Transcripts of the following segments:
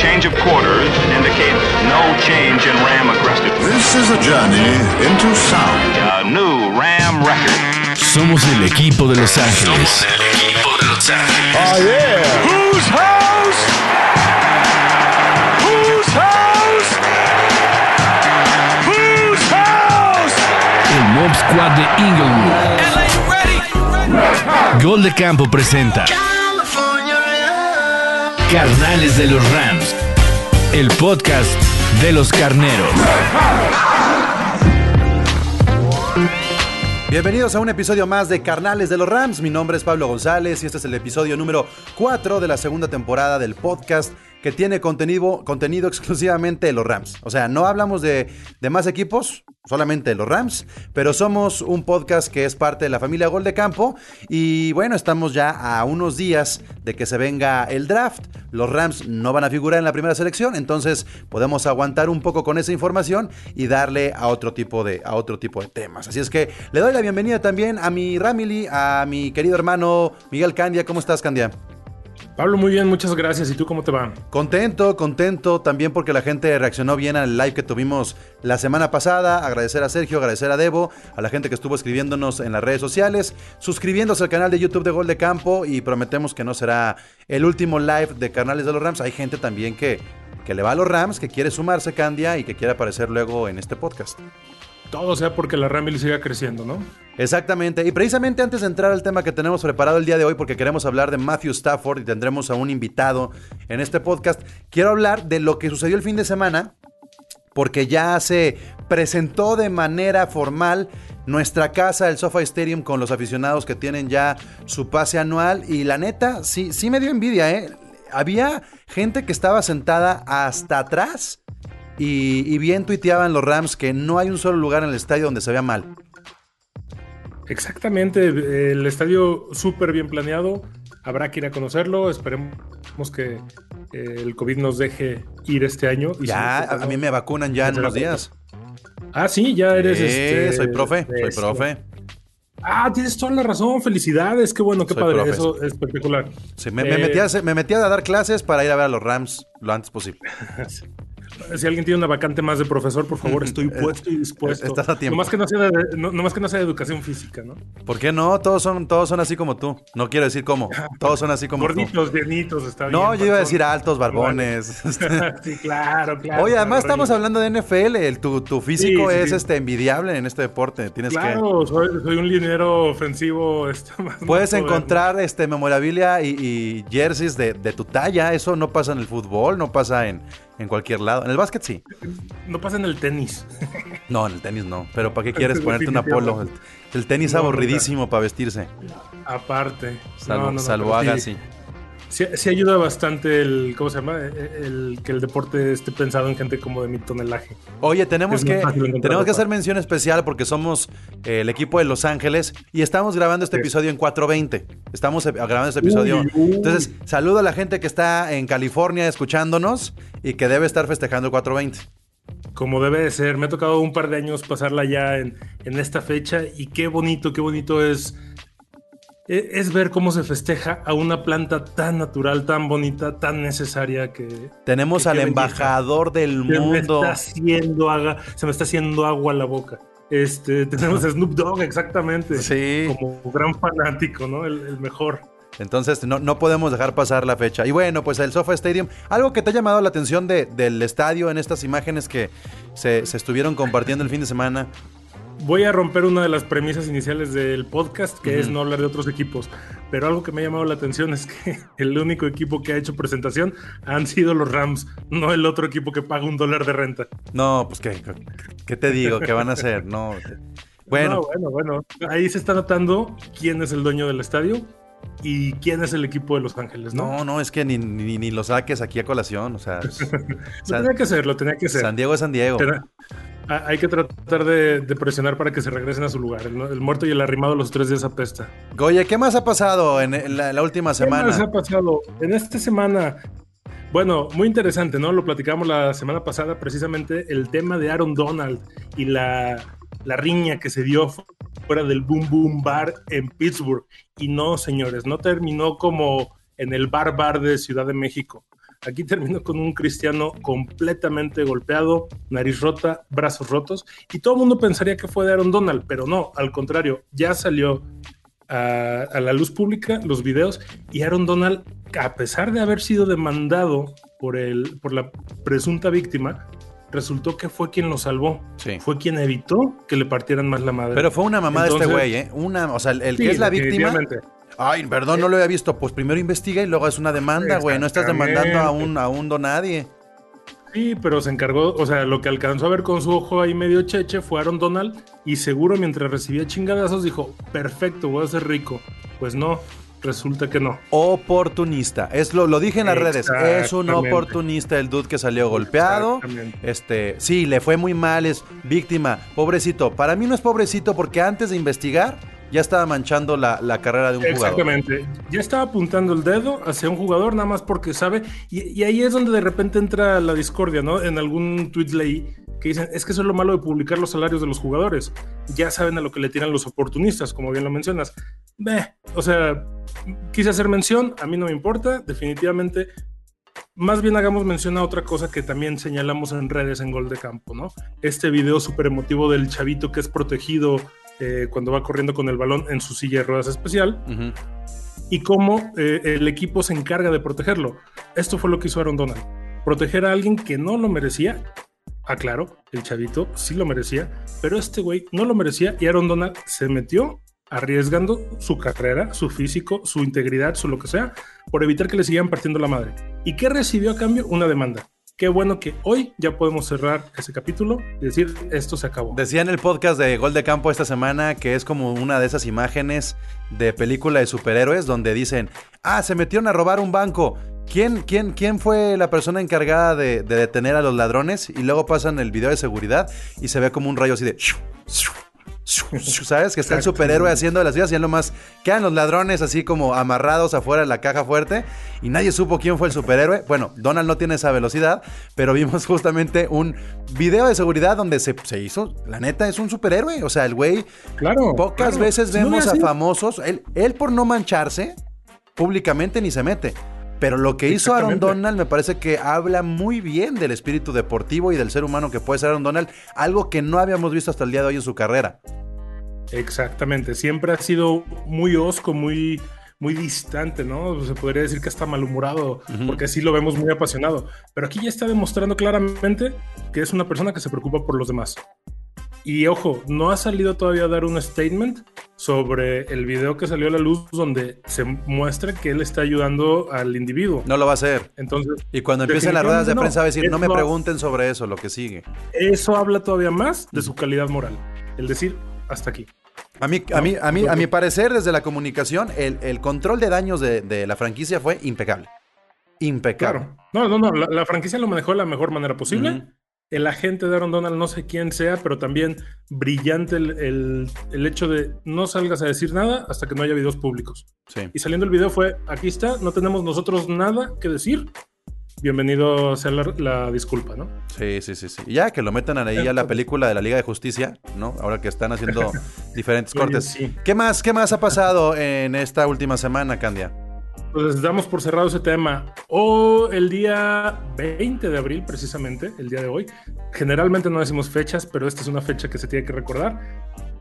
Change of quarters indicates no change in Ram aggressiveness. This is a journey into sound. A new Ram record. Somos el equipo de Los Ángeles. Somos el equipo de Los Ángeles. Oh, yeah. Whose house? Whose house? Whose house? El Mob Squad de Inglewood. Gol de Campo presenta Carnales de los Rams. El podcast de los carneros. Bienvenidos a un episodio más de Carnales de los Rams. Mi nombre es Pablo González y este es el episodio número 4 de la segunda temporada del podcast que tiene contenido, contenido exclusivamente de los Rams. O sea, no hablamos de, de más equipos, solamente de los Rams, pero somos un podcast que es parte de la familia Gol de Campo y bueno, estamos ya a unos días de que se venga el draft. Los Rams no van a figurar en la primera selección, entonces podemos aguantar un poco con esa información y darle a otro tipo de, a otro tipo de temas. Así es que le doy la bienvenida también a mi Ramily, a mi querido hermano Miguel Candia. ¿Cómo estás, Candia? Pablo, muy bien, muchas gracias. ¿Y tú cómo te va? Contento, contento también porque la gente reaccionó bien al live que tuvimos la semana pasada. Agradecer a Sergio, agradecer a Debo, a la gente que estuvo escribiéndonos en las redes sociales, suscribiéndose al canal de YouTube de Gol de Campo y prometemos que no será el último live de Carnales de los Rams. Hay gente también que, que le va a los Rams, que quiere sumarse, Candia, y que quiere aparecer luego en este podcast. Todo sea porque la Ramble siga creciendo, ¿no? Exactamente. Y precisamente antes de entrar al tema que tenemos preparado el día de hoy, porque queremos hablar de Matthew Stafford y tendremos a un invitado en este podcast, quiero hablar de lo que sucedió el fin de semana, porque ya se presentó de manera formal nuestra casa, el SoFi Stadium, con los aficionados que tienen ya su pase anual. Y la neta, sí, sí me dio envidia, ¿eh? Había gente que estaba sentada hasta atrás. Y, y bien tuiteaban los Rams que no hay un solo lugar en el estadio donde se vea mal. Exactamente, el estadio súper bien planeado. Habrá que ir a conocerlo. Esperemos que eh, el COVID nos deje ir este año. Y Ya, si no, a, mí me vacunan ya en unos días. Ah, sí, ya eres. Sí, este, soy profe, soy profe. Ah, tienes toda la razón. Felicidades. Qué bueno, qué Soy padre. profe. Eso es espectacular. Sí, me, me Eh, metí a, hacer- me metí a dar clases para ir a ver a los Rams lo antes posible. Si alguien tiene una vacante más de profesor, por favor, estoy puesto y dispuesto. Estás a tiempo. No más que no sea de, no, nomás que no sea de educación física, ¿no? ¿Por qué no? Todos son, todos son así como tú. No quiero decir cómo. Todos son así como tú. Gorditos, está bien. No, yo iba a decir altos, barbones. sí, claro, claro. Oye, además claro, estamos hablando de NFL. El- tu, tu físico Sí, sí, es sí. este envidiable en este deporte. Tienes Claro, soy, soy un linero ofensivo. este, más- que. Puedes más encontrar este memorabilia y, y jerseys de, de tu talla. Eso no pasa en el fútbol, no pasa en, en cualquier lado. En el básquet sí. No pasa en el tenis. No, en el tenis no. Pero ¿para qué quieres ponerte una polo? El, el tenis No, aburridísimo para vestirse. Aparte. Salvo, No, salvo haga sí, así. Sí. Sí ayuda bastante el, ¿cómo se llama? El, el que el deporte esté pensado en gente como de mi tonelaje. Oye, tenemos Es que, tenemos que hacer mención especial porque somos eh, el equipo de Los Ángeles y estamos grabando este Sí. episodio en 420. Estamos eh, grabando este episodio. Uy, uy. Entonces, saludo a la gente que está en California escuchándonos y que debe estar festejando el 420. Como debe de ser. Me ha tocado un par de años pasarla ya en, en esta fecha y qué bonito, qué bonito es, e- es ver cómo se festeja a una planta tan natural, tan bonita, tan necesaria que Tenemos al belleza. embajador del se me mundo. está haciendo se me está haciendo agua a la boca. Este, tenemos a Snoop Dogg, exactamente. Sí. Como gran fanático, ¿no? El, el mejor. Entonces, no, no podemos dejar pasar la fecha. Y bueno, pues el SoFi Stadium, algo que te ha llamado la atención de- del estadio en estas imágenes que se, se estuvieron compartiendo el fin de semana. Voy a romper una de las premisas iniciales del podcast, que es no hablar de otros equipos. Pero algo que me ha llamado la atención es que el único equipo que ha hecho presentación han sido los Rams, no el otro equipo que paga un dólar de renta. No, pues qué, qué te digo, ¿qué van a hacer? No. Bueno, No, bueno, bueno. Ahí se está notando quién es el dueño del estadio y quién es el equipo de Los Ángeles, ¿no? no, no, es que ni, ni, ni lo saques aquí a colación. O sea, Lo San, tenía que hacer, lo tenía que hacer. San Diego es San Diego. Hay que tratar de, de presionar para que se regresen a su lugar. El, el muerto y el arrimado los tres días apesta. Oye, ¿qué más ha pasado en, la, la última ¿Qué más semana? ha pasado? En esta semana, bueno, muy interesante, ¿no? Lo platicamos la semana pasada, precisamente el tema de Aaron Donald y la, la riña que se dio fuera del Boom Boom Bar en Pittsburgh. Y no, señores, no terminó como en el Bar Bar de Ciudad de México. Aquí terminó con un Cristiano completamente golpeado, nariz rota, brazos rotos, y todo el mundo pensaría que fue de Aaron Donald, pero no, al contrario, ya salió a, a la luz pública los videos y Aaron Donald, a pesar de haber sido demandado por, el, por la presunta víctima, resultó que fue quien lo salvó. Sí. Fue quien evitó que le partieran más la madre. Pero fue una mamada este Entonces- güey, ¿eh? Una, o sea, el, el Sí, que es la víctima. Ay, perdón, no lo había visto. Pues primero investiga y luego es una demanda, güey. No estás demandando a un, a un donadie. Sí, pero se encargó, o sea, lo que alcanzó a ver con su ojo ahí medio cheche fue Aaron Donald y seguro mientras recibía chingadazos dijo, perfecto, voy a ser rico. Pues no, resulta que no. Oportunista. Es lo, lo dije en las redes. Es un oportunista el dude que salió golpeado. Este, sí, le fue muy mal, es víctima. Pobrecito. Para mí no es pobrecito porque antes de investigar ya estaba manchando la, carrera de un jugador. Exactamente. Ya estaba apuntando el dedo hacia un jugador nada más porque sabe. Y, y ahí es donde de repente entra la discordia, ¿no? En algún tweet leí que dicen, es que eso es lo malo de publicar los salarios de los jugadores. Ya saben a lo que le tiran los oportunistas, como bien lo mencionas. Ve, o sea, quise hacer mención, a mí no me importa, definitivamente. Más bien hagamos mención a otra cosa que también señalamos en redes en Gol de Campo, ¿no? Este video súper emotivo del chavito que es protegido eh, cuando va corriendo con el balón en su silla de ruedas especial y cómo eh, el equipo se encarga de protegerlo. Esto fue lo que hizo Aaron Donald. Proteger a alguien que no lo merecía. Aclaro, el chavito sí lo merecía, pero este güey no lo merecía y Aaron Donald se metió arriesgando su carrera, su físico, su integridad, su lo que sea, por evitar que le siguieran partiendo la madre. ¿Y qué recibió a cambio? Una demanda. Qué bueno que hoy ya podemos cerrar ese capítulo y decir, esto se acabó. Decía en el podcast de Gol de Campo esta semana que es como una de esas imágenes de película de superhéroes donde dicen, ah, se metieron a robar un banco. ¿Quién, quién, quién fue la persona encargada de, de detener a los ladrones? Y luego pasan el video de seguridad y se ve como un rayo así de... ¿Sabes? Que está el superhéroe haciendo las vías y en lo más quedan los ladrones así como amarrados afuera de la caja fuerte y nadie supo quién fue el superhéroe. Bueno, Donald no tiene esa velocidad, pero vimos justamente un video de seguridad donde se, se hizo, la neta es un superhéroe. O sea, el güey, Claro. pocas claro. veces no vemos a famosos, él, él por no mancharse públicamente ni se mete. Pero lo que hizo Aaron. Donald me parece que habla muy bien del espíritu deportivo y del ser humano que puede ser Aaron Donald, algo que no habíamos visto hasta el día de hoy en su carrera. Exactamente, siempre ha sido muy osco, muy, muy distante, ¿no? Se podría decir que está malhumorado, porque así lo vemos muy apasionado. Pero aquí ya está demostrando claramente que es una persona que se preocupa por los demás. Y ojo, no ha salido todavía a dar un statement sobre el video que salió a la luz donde se muestra que él está ayudando al individuo. No lo va a hacer. Entonces, Y cuando empiecen las ruedas de prensa va a decir, no me pregunten sobre eso, lo que sigue. Eso habla todavía más de su calidad moral. El decir, hasta aquí. A mí, a mí, a mí, a mi parecer, desde la comunicación, el, el control de daños de, de la franquicia fue impecable. Impecable. Claro. No, no, no. La, la franquicia lo manejó de la mejor manera posible. Ujú. El agente de Aaron Donald, no sé quién sea, pero también brillante el, el- el hecho de no salgas a decir nada hasta que no haya videos públicos. Sí. Y saliendo el video fue, aquí está, no tenemos nosotros nada que decir. Bienvenido sea la, la disculpa, ¿no? Sí, sí, sí, sí. Y ya que lo metan ahí a la película de la Liga de Justicia, ¿no? Ahora que están haciendo diferentes cortes. sí. ¿Qué más, qué más ha pasado en esta última semana, Candia? Pues damos por cerrado ese tema. O el día 20 de abril, precisamente, el día de hoy. Generalmente no decimos fechas, pero esta es una fecha que se tiene que recordar.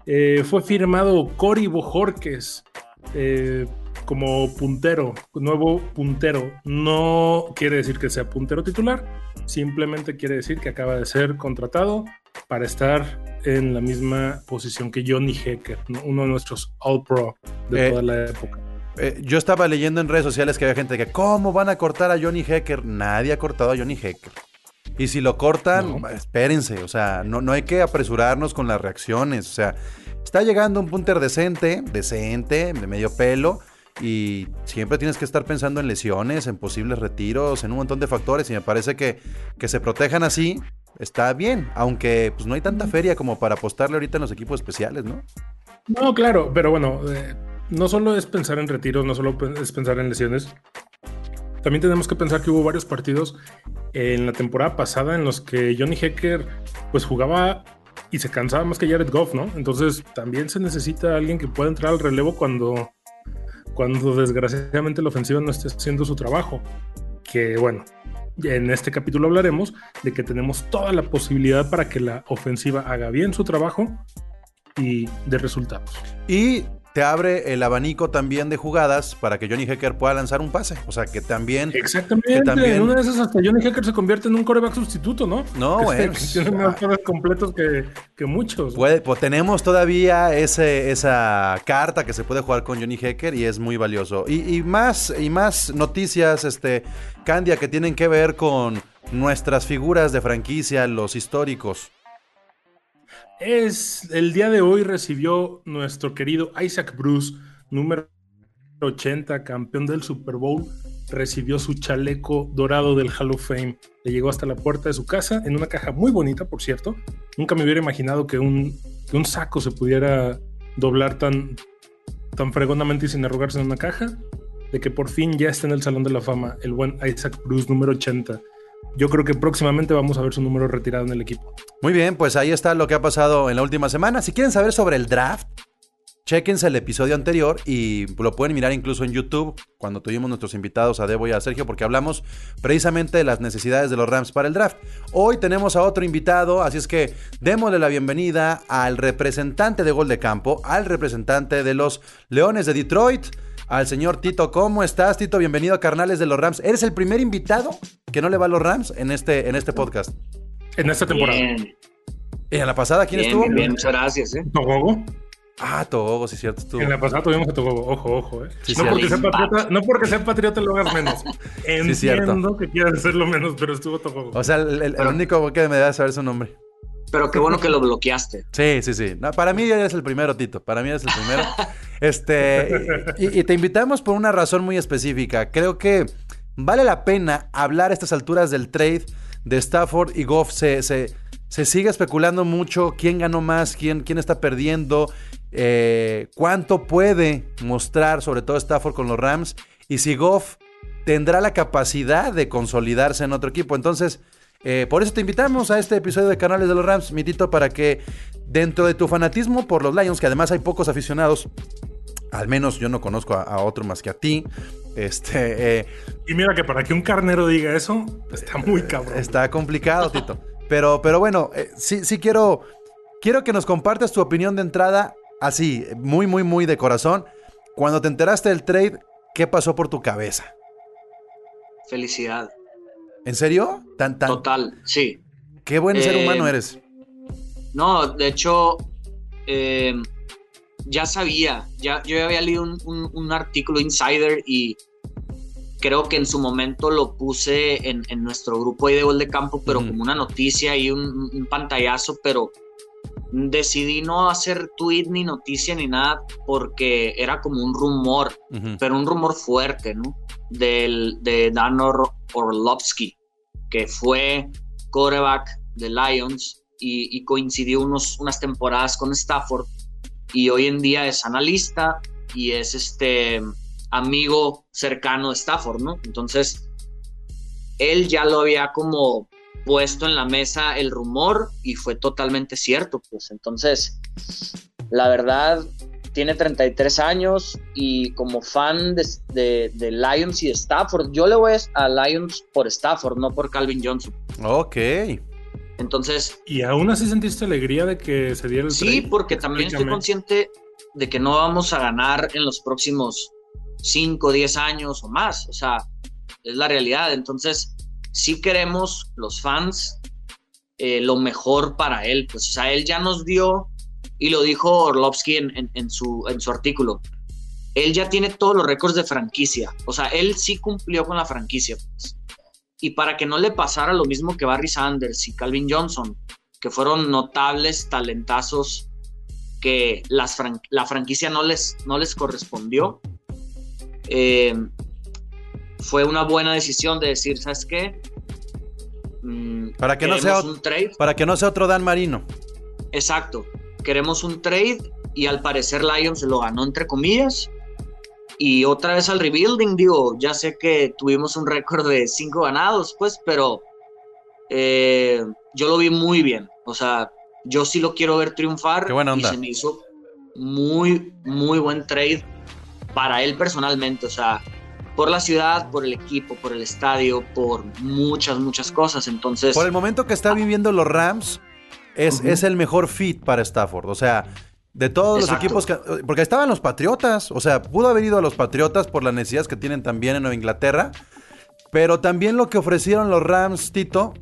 Eh, fue firmado Cory Bojorques eh, como puntero, nuevo puntero. No quiere decir que sea puntero titular, simplemente quiere decir que acaba de ser contratado para estar en la misma posición que Johnny Hecker, ¿no? uno de nuestros All Pro de Eh, toda la época. Eh, yo estaba leyendo en redes sociales que había gente que, ¿cómo van a cortar a Johnny Hecker? Nadie ha cortado a Johnny Hecker. Y si lo cortan, No. espérense, o sea, no, no hay que apresurarnos con las reacciones, o sea, está llegando un punter decente, decente, de medio pelo, y siempre tienes que estar pensando en lesiones, en posibles retiros, en un montón de factores, y me parece que, que se protejan así, está bien, aunque pues no hay tanta feria como para apostarle ahorita en los equipos especiales, ¿no? No, claro, pero bueno, eh, no solo es pensar en retiros, no solo es pensar en lesiones. También tenemos que pensar que hubo varios partidos en la temporada pasada en los que Johnny Hecker pues jugaba y se cansaba más que Jared Goff, ¿no? Entonces también se necesita alguien que pueda entrar al relevo cuando, cuando desgraciadamente la ofensiva no esté haciendo su trabajo. que bueno, en este capítulo hablaremos de que tenemos toda la posibilidad para que la ofensiva haga bien su trabajo y de resultados. Y te abre el abanico también de jugadas para que Johnny Hecker pueda lanzar un pase. O sea, que también. Exactamente. que también- En una de esas hasta Johnny Hecker se convierte en un coreback sustituto, ¿no? No, Que- que tiene más pases completos que, que muchos. Puede- pues tenemos todavía ese, esa carta que se puede jugar con Johnny Hecker y es muy valioso. Y, y más, y más noticias, este, Candia, que tienen que ver con nuestras figuras de franquicia, los históricos. Es el día de hoy recibió nuestro querido Isaac Bruce, número 80, campeón del Super Bowl, recibió su chaleco dorado del Hall of Fame. Le llegó hasta la puerta de su casa en una caja muy bonita, por cierto. Nunca me hubiera imaginado que un, que un saco se pudiera doblar tan, tan fregonamente y sin arrugarse en una caja. De que por fin ya está en el Salón de la Fama el buen Isaac Bruce, número 80. Yo creo que próximamente vamos a ver su número retirado en el equipo. Muy bien, pues ahí está lo que ha pasado en la última semana. Si quieren saber sobre el draft, Chequense el episodio anterior y lo pueden mirar incluso en YouTube cuando tuvimos nuestros invitados a Debo y a Sergio porque hablamos precisamente de las necesidades de los Rams para el draft. Hoy tenemos a otro invitado, así es que démosle la bienvenida al representante de gol de campo, al representante de los Leones de Detroit, al señor Tito. ¿Cómo estás, Tito? Bienvenido a Carnales de los Rams. Eres el primer invitado que no le va a los Rams en este, en este podcast. En esta temporada. Bien, ¿Y en la pasada quién bien, estuvo? bien, bien, muchas gracias. ¿eh? Togogo. Ah, Togo, sí, cierto, estuvo. En la pasada tuvimos a Togogo. Ojo, ojo, eh. Sí, no, porque sea patriota, no porque sea patriota lo hagas menos. Entiendo cierto. que quieras hacerlo menos, pero estuvo Togogo. O sea, el, el- el Pero- único que me da saber su nombre. Pero qué bueno que lo bloqueaste. Sí, sí, sí. Para mí eres el primero, Tito. Para mí eres el primero. este, y, y te invitamos por una razón muy específica. Creo que vale la pena hablar a estas alturas del trade de Stafford y Goff. Se, se, se sigue especulando mucho quién ganó más, quién, quién está perdiendo, eh, cuánto puede mostrar, sobre todo Stafford con los Rams, y si Goff tendrá la capacidad de consolidarse en otro equipo. Entonces, eh, por eso te invitamos a este episodio de Canales de los Rams, mi Tito, para que dentro de tu fanatismo por los Lions, que además hay pocos aficionados, al menos yo no conozco a, a otro más que a ti, este, eh, Y mira que para que un carnero diga eso, está muy cabrón. está complicado, Tito. Pero, pero bueno, eh, sí, sí quiero, quiero que nos compartas tu opinión de entrada, así, muy, muy, muy de corazón. Cuando te enteraste del trade, ¿qué pasó por tu cabeza? Felicidad. ¿En serio? ¿Tan, tan, Total, sí. qué buen ser Eh, humano eres? No, de hecho, eh, ya sabía, ya, yo había leído un, un- un artículo insider y creo que en su momento lo puse en, en nuestro grupo ahí de gol de campo, pero como una noticia y un, un pantallazo, pero decidí no hacer tweet ni noticia ni nada porque era como un rumor, pero un rumor fuerte, ¿no? Del, de Dan Or- Orlovsky, que fue quarterback de Lions y, y coincidió unos, unas temporadas con Stafford y hoy en día es analista y es este amigo cercano de Stafford, ¿no? Entonces, él ya lo había como puesto en la mesa el rumor y fue totalmente cierto, pues entonces, la verdad, tiene 33 años y como fan de, de- de Lions y de Stafford, yo le voy a Lions por Stafford, no por Calvin Johnson. Ok. Entonces, Y aún así sentiste alegría de que se diera el sí, trade? porque también estoy consciente de que no vamos a ganar en los próximos 5, 10 años o más. O sea, es la realidad. Entonces, sí queremos los fans eh, lo mejor para él. Pues, o sea, él ya nos dio, y lo dijo Orlovsky en, su, en su artículo, él ya tiene todos los récords de franquicia. O sea, él sí cumplió con la franquicia. pues. Y para que no le pasara lo mismo que Barry Sanders y Calvin Johnson, que fueron notables talentazos que las fran- la franquicia no les, no les correspondió, eh, fue una buena decisión de decir, ¿sabes qué? Mm, Para que no sea un trade. Para que no sea otro Dan Marino. Exacto. Queremos un trade y al parecer Lions lo ganó entre comillas. Y otra vez al rebuilding, digo, ya sé que tuvimos un récord de cinco ganados, pues, pero eh, yo lo vi muy bien. O sea, yo sí lo quiero ver triunfar. Qué buena onda. Y se me hizo muy, muy buen trade para él personalmente. O sea, por la ciudad, por el equipo, por el estadio, por muchas, muchas cosas. Entonces, Por el momento que está viviendo los Rams, es, el mejor fit para Stafford. O sea, de todos los equipos que. Porque estaban los Patriotas. O sea, pudo haber ido a los Patriotas por las necesidades que tienen también en Nueva Inglaterra. Pero también lo que ofrecieron los Rams, Tito,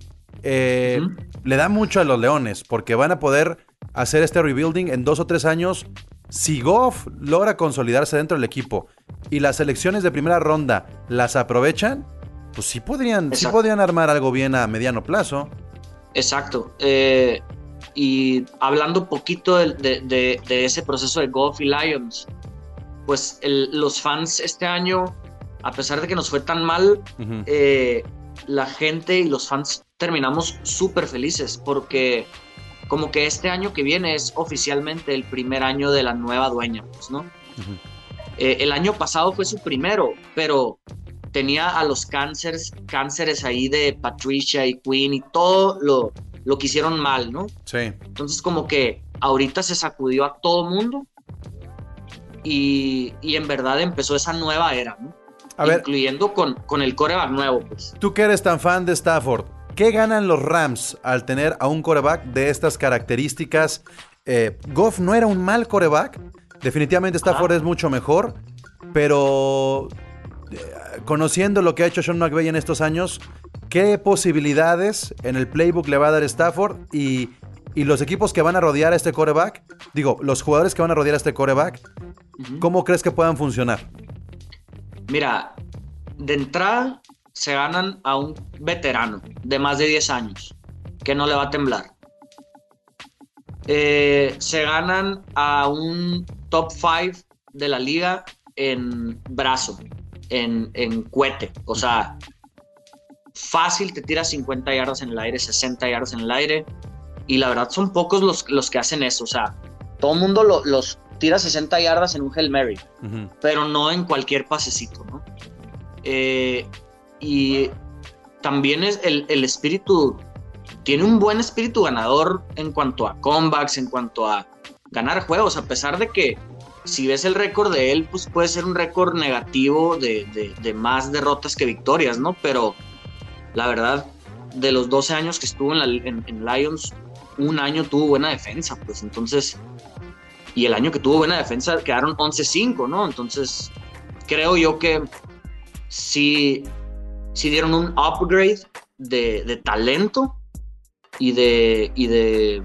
eh, le da mucho a los Leones. Porque van a poder hacer este rebuilding en dos o tres años. Si Goff logra consolidarse dentro del equipo y las selecciones de primera ronda las aprovechan, pues sí podrían, sí podrían armar algo bien a mediano plazo. Exacto. Eh, y hablando poquito de, de- de- de ese proceso de Golf y Lions, pues el- los fans este año, a pesar de que nos fue tan mal, eh, la gente y los fans terminamos súper felices porque como que este año que viene es oficialmente el primer año de la nueva dueña, pues, ¿no? Ujú. Eh, el año pasado fue su primero, pero tenía a los cánceres, cánceres ahí de Patricia y Queen y todo lo, lo que hicieron mal, ¿no? Sí. Entonces como que ahorita se sacudió a todo mundo y, y en verdad empezó esa nueva era, ¿no? A ver, Incluyendo con, con el coreback nuevo, pues. tú que eres tan fan de Stafford, ¿qué ganan los Rams al tener a un coreback de estas características? Eh, Goff no era un mal coreback. Definitivamente Stafford Ajá. es mucho mejor. Pero eh, conociendo lo que ha hecho Sean McVay en estos años, ¿qué posibilidades en el playbook le va a dar Stafford? Y, y los equipos que van a rodear a este coreback, digo, los jugadores que van a rodear a este coreback. ¿cómo crees que puedan funcionar? Mira, de entrada se ganan a un veterano de más de 10 años que no le va a temblar. Eh, se ganan a un top 5 de la liga en brazo, en, en cohete. O sea, fácil te tiras 50 yardas en el aire, 60 yardas en el aire. Y la verdad son pocos los, los que hacen eso. O sea, todo el mundo lo- los tira 60 yardas en un Hail Mary pero no en cualquier pasecito, ¿no? Eh, y también es el, el espíritu, tiene un buen espíritu ganador en cuanto a comebacks, en cuanto a ganar juegos, a pesar de que si ves el récord de él, pues puede ser un récord negativo de, de- más derrotas que victorias, ¿no? Pero la verdad, de los 12 años que estuvo en, la- en- en Lions, un año tuvo buena defensa, pues entonces, y el año que tuvo buena defensa quedaron 11-5, ¿no? Entonces, creo yo que sí, sí dieron un upgrade de, de talento y de, y de,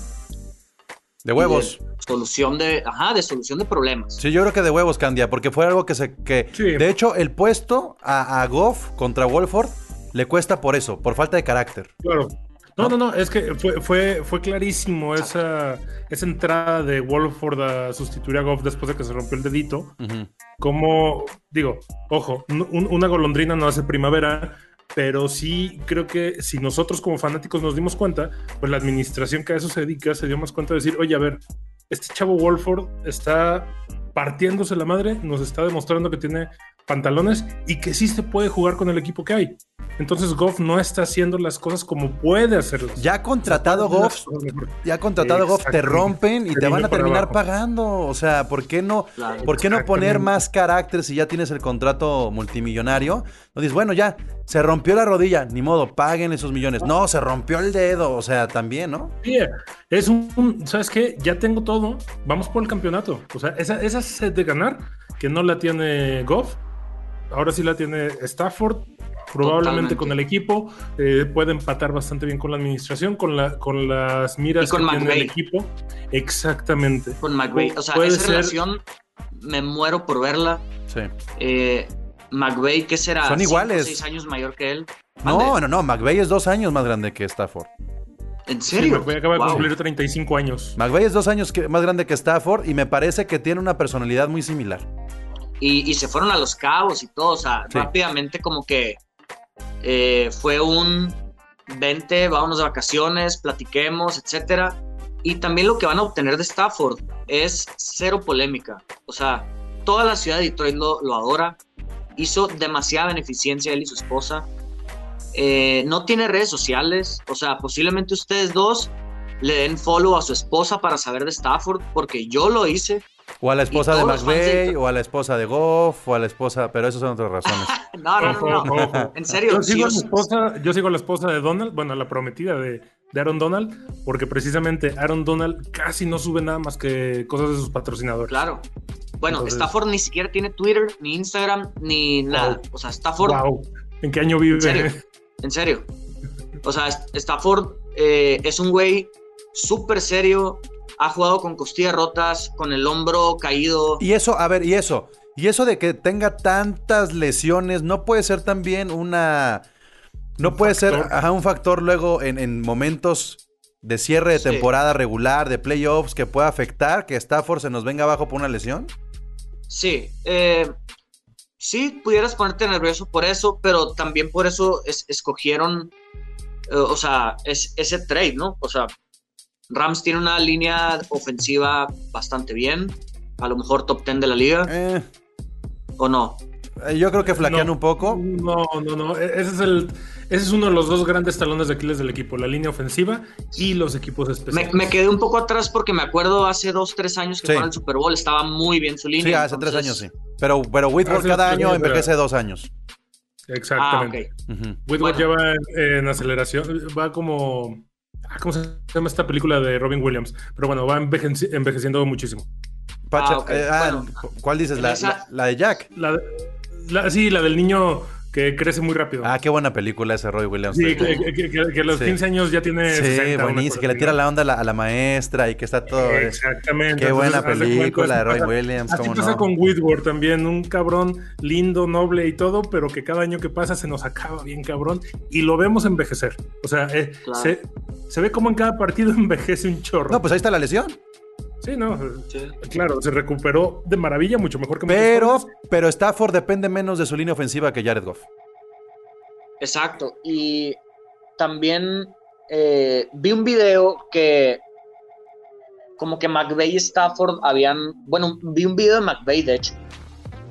De huevos. y de solución de, ajá, de solución de problemas. Sí, yo creo que de huevos, Candia, porque fue algo que se. que Sí. De hecho, el puesto a, a Goff contra Wolford le cuesta por eso, por falta de carácter. Claro. No, no, no, es que fue, fue, fue clarísimo esa, esa entrada de Wolford a sustituir a Goff después de que se rompió el dedito. Como, digo, ojo, un- una golondrina no hace primavera, pero sí creo que si nosotros como fanáticos nos dimos cuenta, pues la administración que a eso se dedica se dio más cuenta de decir, oye, a ver, este chavo Wolford está partiéndose la madre, nos está demostrando que tiene pantalones y que sí se puede jugar con el equipo que hay. Entonces Goff no está haciendo las cosas como puede hacerlas. Ya contratado Está haciendo Goff, ya contratado Goff, te rompen y Te van a terminar pagando. O sea, ¿por qué no, Claro. ¿por qué no poner más carácter si ya tienes el contrato multimillonario? No dices, bueno, ya, se rompió la rodilla, ni modo, paguen esos millones. No, se rompió el dedo, o sea, también, ¿no? Sí, es un, un- ¿sabes qué? Ya tengo todo, vamos por el campeonato. O sea, esa, esa sed de ganar que no la tiene Goff, ahora sí la tiene Stafford, probablemente Totalmente. con el equipo, eh, puede empatar bastante bien con la administración, con, la, con las miras Y con que tiene el equipo. Exactamente. Con McVay. O sea, esa ser- relación me muero por verla. Sí. Eh, McVay, ¿qué será? Son ¿Cinco, iguales. seis años mayor que él. No, Mande. no, no, McVay es dos años más grande que Stafford. ¿En Sí, serio? McVay acaba de Wow. cumplir 35 años. McVay es dos años que- más grande que Stafford y me parece que tiene una personalidad muy similar. Y, y se fueron a los cabos y todo, o sea, Sí. rápidamente como que eh, fue un vente, vámonos de vacaciones, platiquemos, etcétera. Y también lo que van a obtener de Stafford es cero polémica. O sea, toda la ciudad de Detroit lo, lo adora. Hizo demasiada beneficencia él y su esposa. Eh, no tiene redes sociales. O sea, posiblemente ustedes dos le den follow a su esposa para saber de Stafford, porque yo lo hice O a la esposa de McVeigh, o a la esposa de Goff, o a la esposa, pero esas son otras razones. No, no, no. En serio, Yo sigo, a la esposa, yo sigo a la esposa de Donald, bueno, la prometida de, de Aaron Donald, porque precisamente Aaron Donald casi no sube nada más que cosas de sus patrocinadores. claro. Bueno, Entonces- Stafford ni siquiera tiene Twitter, ni Instagram, ni nada. O sea, Stafford, Wow. ¿En qué año vive? en serio, en serio. O sea, Stafford eh, es un güey súper serio, ha jugado con costillas rotas, con el hombro caído. Y eso, a ver, y eso, y eso de que tenga tantas lesiones, no puede ser también una. No Un puede ser ajá, un factor luego en, en momentos de cierre de Sí. temporada regular, de playoffs, que pueda afectar que Stafford se nos venga abajo por una lesión. Sí, eh, sí, pudieras ponerte nervioso por eso, pero también por eso es- escogieron, eh, o sea, es, ese trade, ¿no? O sea, Rams tiene una línea ofensiva bastante bien, a lo mejor top 10 de la liga, Eh, ¿o no? eh, yo creo que flaquean No. un poco. No, no, no. E- Ese es, el, ese es uno de los dos grandes talones de Aquiles del equipo, la línea ofensiva y los equipos especiales. me quedé un poco atrás porque me acuerdo hace dos, tres años que Sí. fueron al Super Bowl, estaba muy bien su línea. Sí, hace tres años, sí. Pero, pero Whitworth cada año años, envejece dos años. Ah, Exactamente. Ujú. Whitworth Bueno. ya va en, en aceleración, va como... ah, ¿Cómo se llama esta película de Robin Williams? Pero bueno, va envejeci- envejeciendo muchísimo. Pacha, Ah, eh, ah, Bueno. ¿cuál dices? La, esa- la- la de Jack. La, la- sí, la del niño que crece muy rápido. Ah, qué buena película ese Roy Williams. sí, que, que- que- que a los Sí. 15 años ya tiene Sí, 60, una buenísimo. Que le tira la onda a la, a la maestra y que está todo. Exactamente. Qué buena Entonces, película de Roy pasa- Williams, Así pasa no. con Whitworth también, un cabrón lindo, noble y todo, pero que cada año que pasa se nos acaba bien cabrón y lo vemos envejecer. O sea, eh, Claro. se, se ve como en cada partido envejece un chorro. No, pues ahí está la lesión. Sí, no. Sí. Claro, se recuperó de maravilla, mucho mejor que Pero, pero Stafford depende menos de su línea ofensiva que Jared Goff. Exacto. Y también eh, vi un video que como que McVeigh y Stafford habían, bueno, vi un video de McVeigh, de hecho,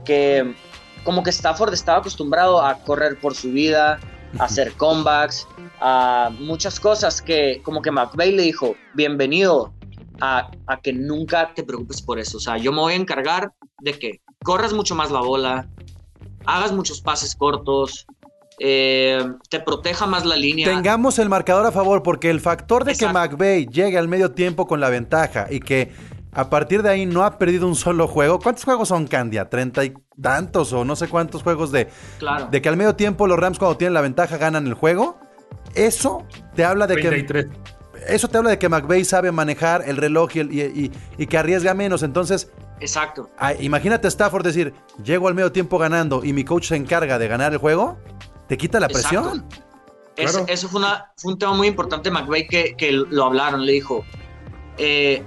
que como que Stafford estaba acostumbrado a correr por su vida, a hacer comebacks, a muchas cosas que como que McVeigh le dijo, bienvenido a, a que nunca te preocupes por eso. O sea, yo me voy a encargar de que corras mucho más la bola, hagas muchos pases cortos, eh, te proteja más la línea. Tengamos el marcador a favor, porque el factor de Exacto. que McVay llegue al medio tiempo con la ventaja y que a partir de ahí no ha perdido un solo juego. ¿Cuántos juegos son Candia? ¿Treinta y tantos o no sé cuántos juegos de, Claro. de que al medio tiempo los Rams cuando tienen la ventaja ganan el juego? Eso te habla de que 33. Eso te habla de que McVay sabe manejar el reloj y, el- y- y- y que arriesga menos. Entonces, Exacto. ah, imagínate a Stafford decir, llego al medio tiempo ganando y mi coach se encarga de ganar el juego. Te quita la presión. Es- Claro. eso fue, una, fue un tema muy importante, McVeigh, que, que lo hablaron. Le dijo: eh,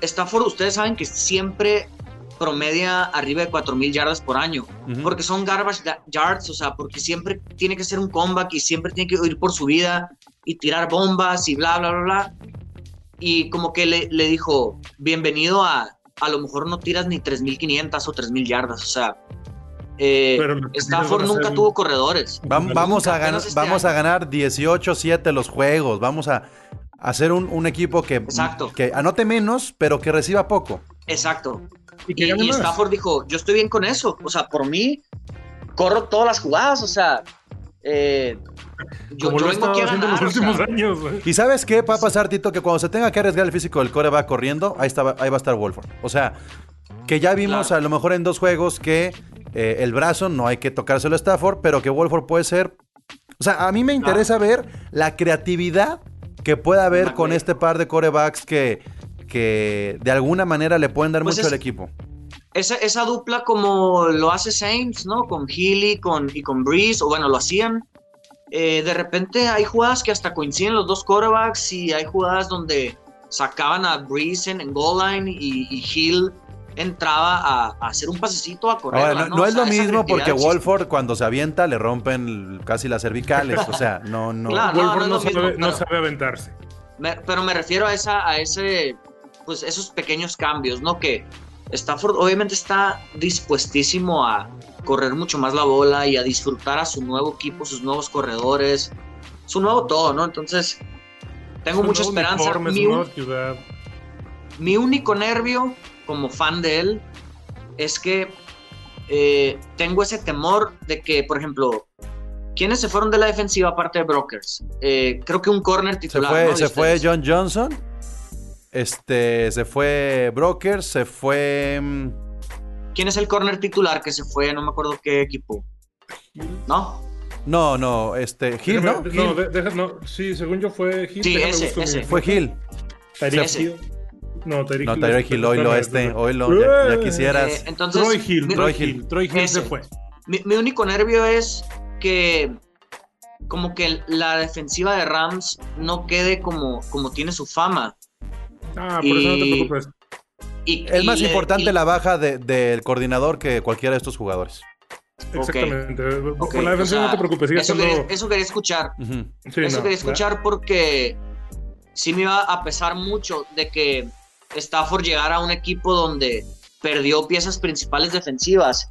Stafford, ustedes saben que siempre promedia arriba de 4000 yardas por año, porque son garbage yards, o sea, porque siempre tiene que ser un comeback y siempre tiene que ir por su vida y tirar bombas y bla, bla, bla, bla. Y como que le, le dijo: Bienvenido a. A lo mejor no tiras ni 3500 o 3000 yardas, o sea. eh, Stafford nunca ser- tuvo corredores. Vam- vamos, a ganar, este vamos a ganar 18-7 los juegos. Vamos a hacer un, un equipo que, Exacto. que anote menos, pero que reciba poco. Exacto. Y que Y, gane y más. Stafford dijo, yo estoy bien con eso. O sea, por mí, corro todas las jugadas. O sea, eh, yo, Como yo lo vengo aquí estado a haciendo en los ganar. o sea, últimos años. güey. ¿Y sabes qué va a pasar, Tito? Que cuando se tenga que arriesgar el físico del core va corriendo, ahí, está, ahí va a estar Wolford. O sea, que ya vimos Claro. a lo mejor en dos juegos que eh, el brazo no hay que tocárselo a Stafford, pero que Wolford puede ser... O sea, a mí me interesa ver la creatividad que pueda haber con este par de corebacks que, que de alguna manera le pueden dar Pues mucho es- al equipo. esa, esa dupla como lo hace Saints, ¿no? Con Healy con, y con Breeze, o bueno, lo hacían. Eh, de repente hay jugadas que hasta coinciden los dos quarterbacks y hay jugadas donde sacaban a Breeze en, goal line y, y Hill entraba a, a hacer un pasecito a correr. Ahora, no, no es lo mismo porque Wolf Wolford cuando se avienta le rompen casi las cervicales. O sea, no, no. Claro. no, Wolford no sabe, mismo, no pero- sabe aventarse. Me- pero me refiero a esa, a ese, pues esos pequeños cambios, ¿no? Que Stafford obviamente está dispuestísimo a correr mucho más la bola y a disfrutar a su nuevo equipo, sus nuevos corredores, su nuevo todo, ¿no? Entonces, tengo Su mucha esperanza. uniforme, Mi, un- único nervio como fan de él es que eh, tengo ese temor de que, por ejemplo, ¿quiénes se fueron de la defensiva aparte de Brokers? Eh, creo que un corner Se titular. fue, ¿no? de se fue. John Johnson. Este, se fue Brokers, se fue. ¿Quién es el corner titular que se fue? No me acuerdo qué equipo. ¿No? No, no, este, Hill, ¿no? No, de- deja- no, sí, según yo fue Hill. Sí, déjame ese, ese. Fue Sí, Hill. No, Tyreek No, Hill. Tyreek Hill, hoy lo este, hoy lo, ya, ya Eh, quisieras. Eh, entonces, Troy Hill, mi, Troy Hill. Troy Hill se fue. mi- mi único nervio es que como que la defensiva de Rams no quede como, como tiene su fama. Ah, por eso no te preocupes. Y, Es y más le- importante y- la baja de- del coordinador que cualquiera de estos jugadores. Exactamente. ok, Con la o sea, no te preocupes, sigue eso, siendo. quería, eso quería escuchar. Sí, eso no, quería escuchar porque sí me iba a pesar mucho de que Stafford llegara a un equipo donde perdió piezas principales defensivas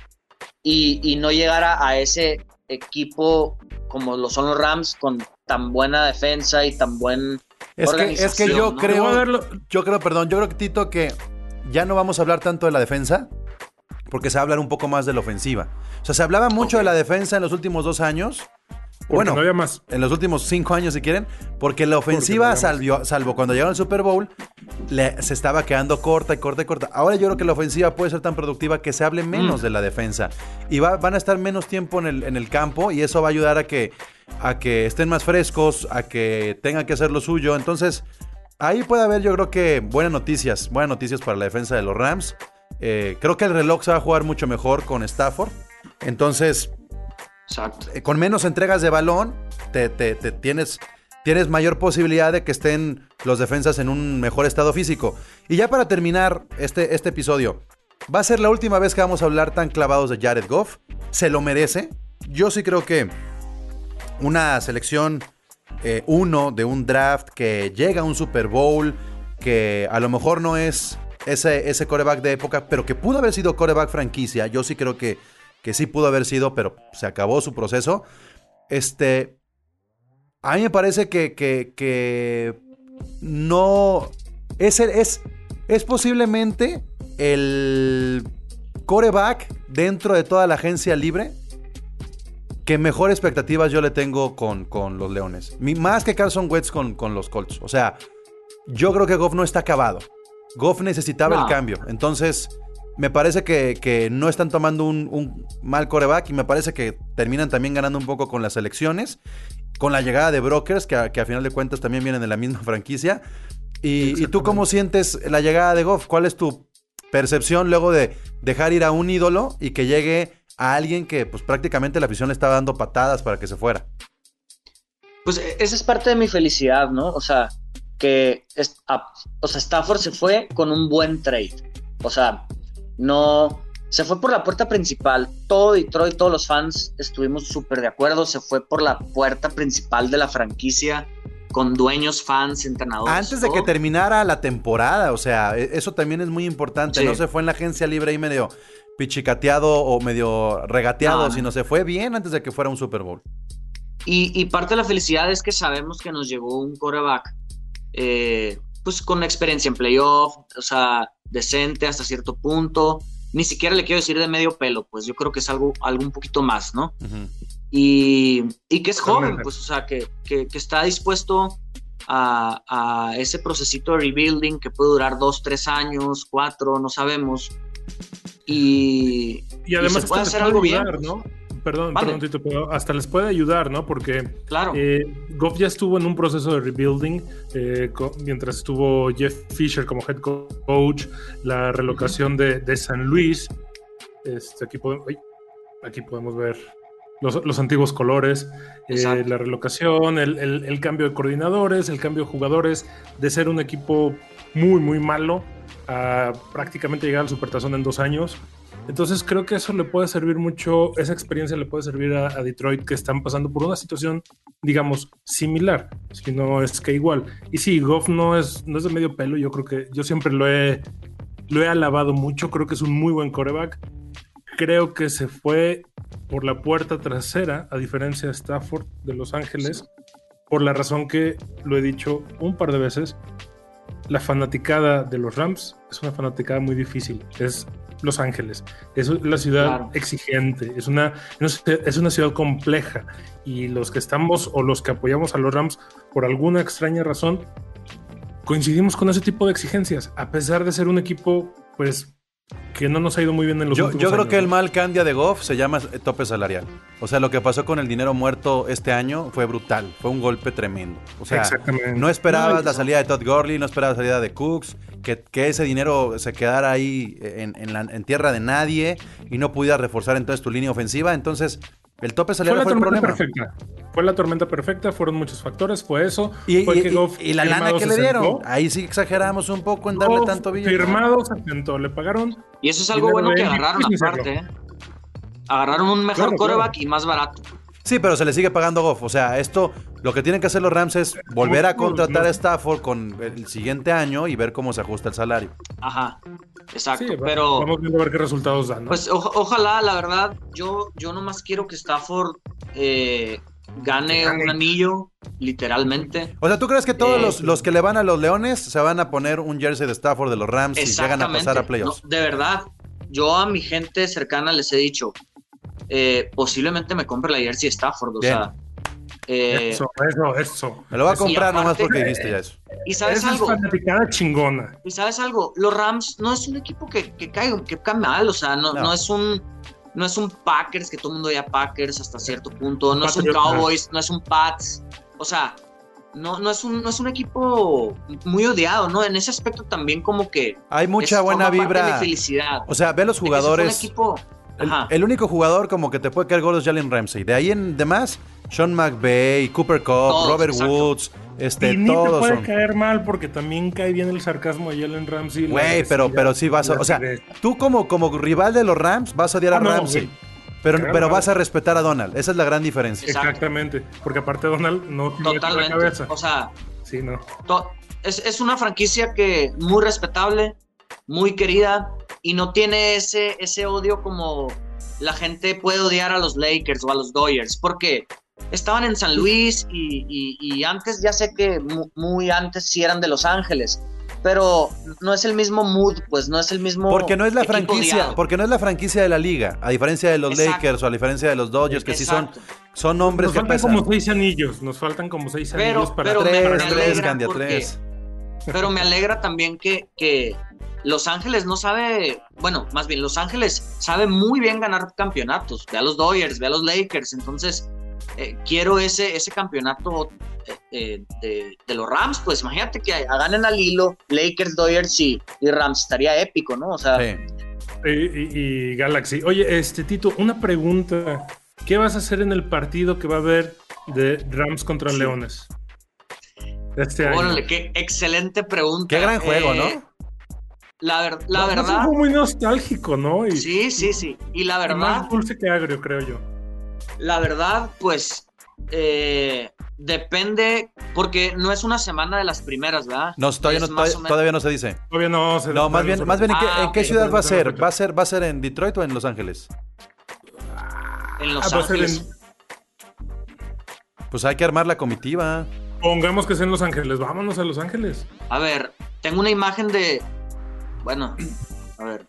y, y no llegara a ese equipo como lo son los Rams con tan buena defensa y tan buen Es que, es que yo creo, yo creo, perdón, yo creo que Tito que ya no vamos a hablar tanto de la defensa, porque se va a hablar un poco más de la ofensiva. O sea, se hablaba mucho de la defensa en los últimos dos años. porque bueno, no había más. en los últimos cinco años, si quieren, porque la ofensiva, Porque no salvió- salvo cuando llegaron al Super Bowl, le- se estaba quedando corta y corta y corta. Ahora yo creo que la ofensiva puede ser tan productiva que se hable menos Mm. de la defensa. Y va- van a estar menos tiempo en el, en el campo y eso va a ayudar a que, a que estén más frescos, a que tengan que hacer lo suyo. Entonces, ahí puede haber yo creo que buenas noticias, buenas noticias para la defensa de los Rams. Eh, creo que el reloj se va a jugar mucho mejor con Stafford. Entonces, Exacto. eh, con menos entregas de balón, te, te- te tienes, tienes mayor posibilidad de que estén los defensas en un mejor estado físico. Y ya para terminar este, este episodio, va a ser la última vez que vamos a hablar tan clavados de Jared Goff. Se lo merece. Yo sí creo que una selección eh, uno de un draft que llega a un Super Bowl, que a lo mejor no es ese, ese coreback de época, pero que pudo haber sido coreback franquicia. Yo sí creo que, que sí pudo haber sido, pero se acabó su proceso. Este. A mí me parece que, que, que no. Es, el- es, es posiblemente el coreback dentro de toda la agencia libre que mejor expectativas yo le tengo con, con los Leones. Mi- más que Carson Wentz con, con los Colts. O sea, yo creo que Goff no está acabado. Goff necesitaba No. el cambio. Entonces, me parece que, que no están tomando un, un mal coreback y me parece que terminan también ganando un poco con las elecciones. Con la llegada de Brokers, que a, que a final de cuentas también vienen de la misma franquicia. Y, ¿Y tú cómo sientes la llegada de Goff? ¿Cuál es tu percepción luego de dejar ir a un ídolo y que llegue a alguien que pues prácticamente la afición le estaba dando patadas para que se fuera? Pues e- esa es parte de mi felicidad, ¿no? O sea, que es- a- o sea, Stafford se fue con un buen trade. O sea, no se fue por la puerta principal. Todo Detroit, todos los fans estuvimos súper de acuerdo. Se fue por la puerta principal de la franquicia con dueños, fans, entrenadores. Antes de que terminara la temporada, o sea, e- eso también es muy importante. Sí. No se fue en la agencia libre ahí medio pichicateado o medio regateado, No, no. sino se fue bien antes de que fuera un Super Bowl. Y, y parte de la felicidad es que sabemos que nos llegó un quarterback, eh, pues con experiencia en playoff, o sea, decente hasta cierto punto. Ni siquiera le quiero decir de medio pelo, pues yo creo que es algo, algo un poquito más, ¿no? Ujú. Y, y que es joven, pues, o sea, que, que- que está dispuesto a, a ese procesito de rebuilding que puede durar dos, tres años, cuatro, no sabemos. Y, Y además se puede hacer algo bien. ayudar, ¿no? Perdón, Vale. perdón, Tito, pero hasta les puede ayudar, ¿no? Porque claro, eh, Goff ya estuvo en un proceso de rebuilding eh, mientras estuvo Jeff Fisher como head co- coach, la relocación de, de San Luis. Este, aquí, podemos, ay, aquí podemos ver los, los antiguos colores, eh, la relocación, el, el- el cambio de coordinadores, el cambio de jugadores, de ser un equipo muy, muy malo a prácticamente llegar al Supertazón en dos años. Entonces creo que eso le puede servir mucho, esa experiencia le puede servir a, a Detroit que están pasando por una situación, digamos, similar, si no es que igual. Y sí, Goff no es, no es de medio pelo, yo creo que yo siempre lo he, lo he alabado mucho, creo que es un muy buen coreback. Creo que se fue por la puerta trasera, a diferencia de Stafford de Los Ángeles, por la razón que lo he dicho un par de veces. La fanaticada de los Rams es una fanaticada muy difícil. Es Los Ángeles. Es la ciudad Claro. exigente. Es una, es una ciudad compleja. Y los que estamos o los que apoyamos a los Rams, por alguna extraña razón, coincidimos con ese tipo de exigencias. A pesar de ser un equipo, pues, que no nos ha ido muy bien en los Yo, últimos yo creo años, que el mal candia de Goff se llama eh, tope salarial. O sea, lo que pasó con el dinero muerto este año fue brutal. Fue un golpe tremendo. O sea, no esperabas No, la salida de Todd Gurley, no esperabas la salida de Cooks, que, que ese dinero se quedara ahí en, en la- en tierra de nadie y no pudieras reforzar entonces tu línea ofensiva. Entonces, el tope Fue salarial la fue, el tormenta problema. perfecta. Fue la tormenta perfecta, fueron muchos factores, fue eso. Y, fue y- que y- Goff y la lana que le dieron. sentó. Ahí sí exageramos un poco en darle Goff tanto billete. Firmado se sentó, le pagaron. Y eso es algo bueno que agarraron aparte. ¿eh? Agarraron un mejor Claro, coreback claro. y más barato. Sí, pero se le sigue pagando Goff. O sea, esto, lo que tienen que hacer los Rams es volver a contratar a Stafford con el siguiente año y ver cómo se ajusta el salario. Ajá. Exacto. Sí, va- pero vamos viendo a ver qué resultados dan. ¿no? pues o- ojalá, la verdad, yo, yo nomás quiero que Stafford eh, gane un anillo, literalmente. O sea, ¿tú crees que todos Eh, los, los que le van a los Leones se van a poner un jersey de Stafford de los Rams y llegan a pasar a playoffs? No, de verdad, yo a mi gente cercana les he dicho, eh, posiblemente me compre la jersey Stafford, o Bien. sea. eh, eso, eso, eso. Me lo voy a comprar aparte- nomás porque dijiste ya eso. y sabes algo, chingona. y sabes algo, los Rams no es un equipo que, que cae, que cae mal, o sea, no, No. no es un no es un Packers, que todo el mundo ya Packers hasta cierto punto, no es un. Cowboys, no es un Pats, o sea, no, no, es un, no es un equipo muy odiado, ¿no? En ese aspecto también como que... Hay mucha buena de vibra. mi felicidad. O sea, ve los de fue un jugadores. equipo- El, único jugador como que te puede caer gol es Jalen Ramsey. De ahí en demás, Sean McVay, Cooper Cup, Todos, Robert exacto. Woods, este, y ni te todos puede son. caer mal porque también cae bien el sarcasmo de Jalen Ramsey. Güey, pero, pero sí vas a. O sea, tú como, como rival de los Rams vas a odiar a Ah, no, Ramsey. Pero, Claro, pero claro. vas a respetar a Donald. Esa es la gran diferencia. Exacto. Exactamente. Porque aparte Donald no tiene la Totalmente. cabeza. O sea, Sí, no. es, es una franquicia que muy respetable, muy querida y no tiene ese, ese odio como la gente puede odiar a los Lakers o a los Dodgers, porque estaban en San Luis y, y- y antes ya sé que mu- muy antes sí eran de Los Ángeles, pero no es el mismo mood, pues no es el mismo. Porque no es la franquicia, porque no es la franquicia de la liga, a diferencia de los Exacto. Lakers o a diferencia de los Dodgers, que sí son, Exacto. son hombres Nos que faltan pesan. como seis anillos. Nos faltan como seis Pero- anillos para pero me- Tres, me tres, Candia, porque- tres. Pero me alegra también que, que Los Ángeles no sabe, bueno, más bien Los Ángeles sabe muy bien ganar campeonatos. Ve a los Dodgers, ve a los Lakers. Entonces, eh, quiero ese, ese campeonato eh, eh, de, de los Rams. Pues imagínate que ganen al hilo Lakers, Dodgers y, y Rams. Estaría épico, ¿no? O sea, Sí. Y, y- y Galaxy. Oye, este Tito, una pregunta. ¿Qué vas a hacer en el partido que va a haber de Rams contra Sí. Leones? Este año. órale, qué excelente pregunta. Qué gran juego, Eh, ¿no? La, ver- la No, no, verdad, Fue muy nostálgico, ¿no? Y, sí, sí, sí. Y la y verdad, más dulce que agrio, creo yo. La verdad, pues eh, depende, porque no es una semana de las primeras, ¿verdad? No, todavía no, todavía, todavía no se dice. Todavía no se No, más bien, más bien ¿en qué, Ah, en qué ok. ciudad va a ser? ¿Va a ser? ¿Va a ser en Detroit o en Los Ángeles? en Los Ah, ser Ángeles. en- Pues hay que armar la comitiva. Pongamos que sea en Los Ángeles. Vámonos a Los Ángeles. A ver, tengo una imagen de. Bueno, a ver.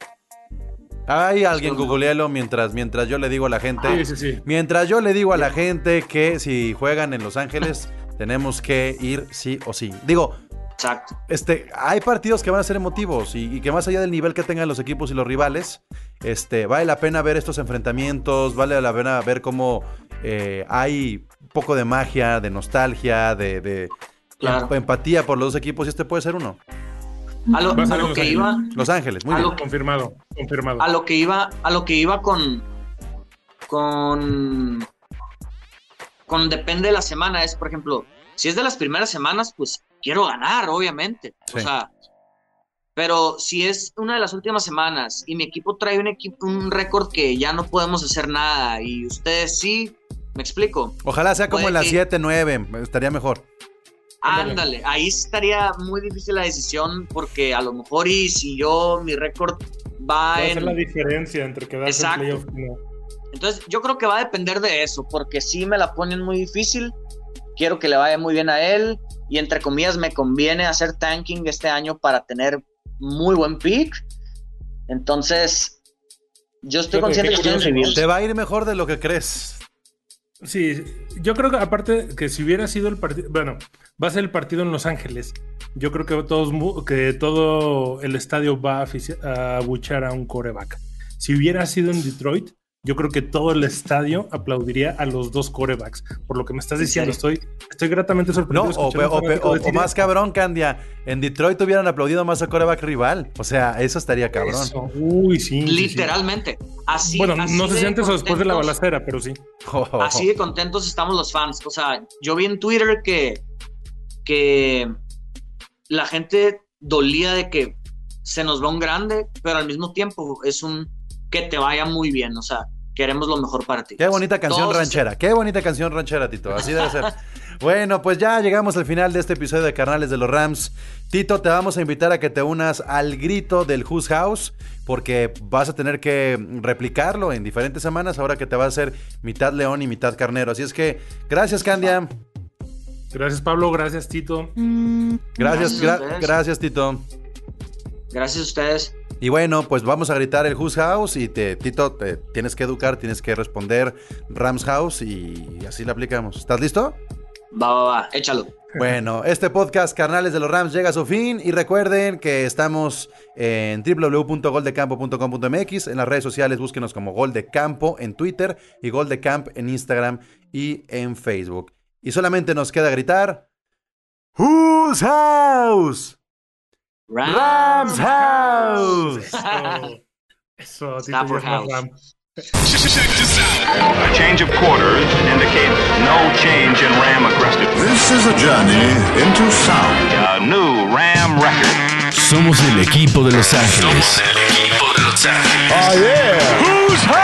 Hay alguien, Segundo. googlealo mientras, mientras yo le digo a la gente. Sí, sí, sí. Mientras yo le digo a la gente que si juegan en Los Ángeles, tenemos que ir sí o sí. Digo, Exacto. este, hay partidos que van a ser emotivos y, y que más allá del nivel que tengan los equipos y los rivales, este, vale la pena ver estos enfrentamientos, vale la pena ver cómo eh, hay un poco de magia, de nostalgia, de, de Claro. em- empatía por los dos equipos y este puede ser uno. A lo, a lo que Ángeles. iba, Los Ángeles, muy A bien. lo- Confirmado, confirmado. a lo que iba, a lo que iba con. Con. Con depende de la semana, es por ejemplo, si es de las primeras semanas, pues quiero ganar, obviamente. O sea, pero si es una de las últimas semanas y mi equipo trae un equipo, un récord que ya no podemos hacer nada y ustedes sí, me explico. Ojalá sea como en las que- 7, 9, estaría mejor. Ándale. Ahí estaría muy difícil la decisión porque a lo mejor y si yo mi récord va Va a ser en la diferencia entre quedarse en playoff no. Entonces, yo creo que va a depender de eso, porque si me la ponen muy difícil, quiero que le vaya muy bien a él y entre comillas me conviene hacer tanking este año para tener muy buen pick. Entonces, yo estoy consciente que que- estoy en. Te va a ir mejor de lo que crees. Sí, yo creo que aparte que si hubiera sido el partido, bueno, va a ser el partido en Los Ángeles. Yo creo que todos que todo el estadio va a abuchar a un coreback. Si hubiera sido en Detroit, yo creo que todo el estadio aplaudiría a los dos corebacks. Por lo que me estás ¿En diciendo, estoy, estoy gratamente No, sorprendido. o, escuchar o- más cabrón, Candia. En Detroit hubieran aplaudido más a coreback rival. O sea, eso estaría cabrón. Eso. Uy, sí. sí, sí. Literalmente. Así, bueno, así no sé si de antes o después de la balacera, pero sí. Así de contentos estamos los fans. O sea, yo vi en Twitter que, que la gente dolía de que se nos va un grande, pero al mismo tiempo es un que te vaya muy bien. O sea, queremos lo mejor para ti. Qué bonita canción Todos- ranchera, qué bonita canción ranchera, Tito. Así debe ser. bueno, pues ya llegamos al final de este episodio de Carnales de los Rams. Tito, te vamos a invitar a que te unas al grito del Who's House, porque vas a tener que replicarlo en diferentes semanas, ahora que te va a hacer mitad león y mitad carnero. Así es que, gracias, Candia. Gracias, Pablo. Gracias, Tito. Gracias, Gracias gra- gracias, Tito. Gracias a ustedes. Y bueno, pues vamos a gritar el Who's House y te, Tito, te tienes que educar, tienes que responder Rams House y así lo aplicamos. ¿Estás listo? Va, va, va. Échalo. Bueno, este podcast Carnales de los Rams llega a su fin y recuerden que estamos en www.goldecampo.com.mx, en las redes sociales búsquenos como Gol de Campo en Twitter y Gol de Camp en Instagram y en Facebook. Y solamente nos queda gritar Who's House? Rams House. Eso, eso Tito, Stafford ya House. Ram. A change of quarters indicates no change in Ram aggressiveness. This is a journey into sound. A new Ram record. Somos el equipo de Los Ángeles. Somos el equipo de Los Ángeles. Oh, yeah. Whose house?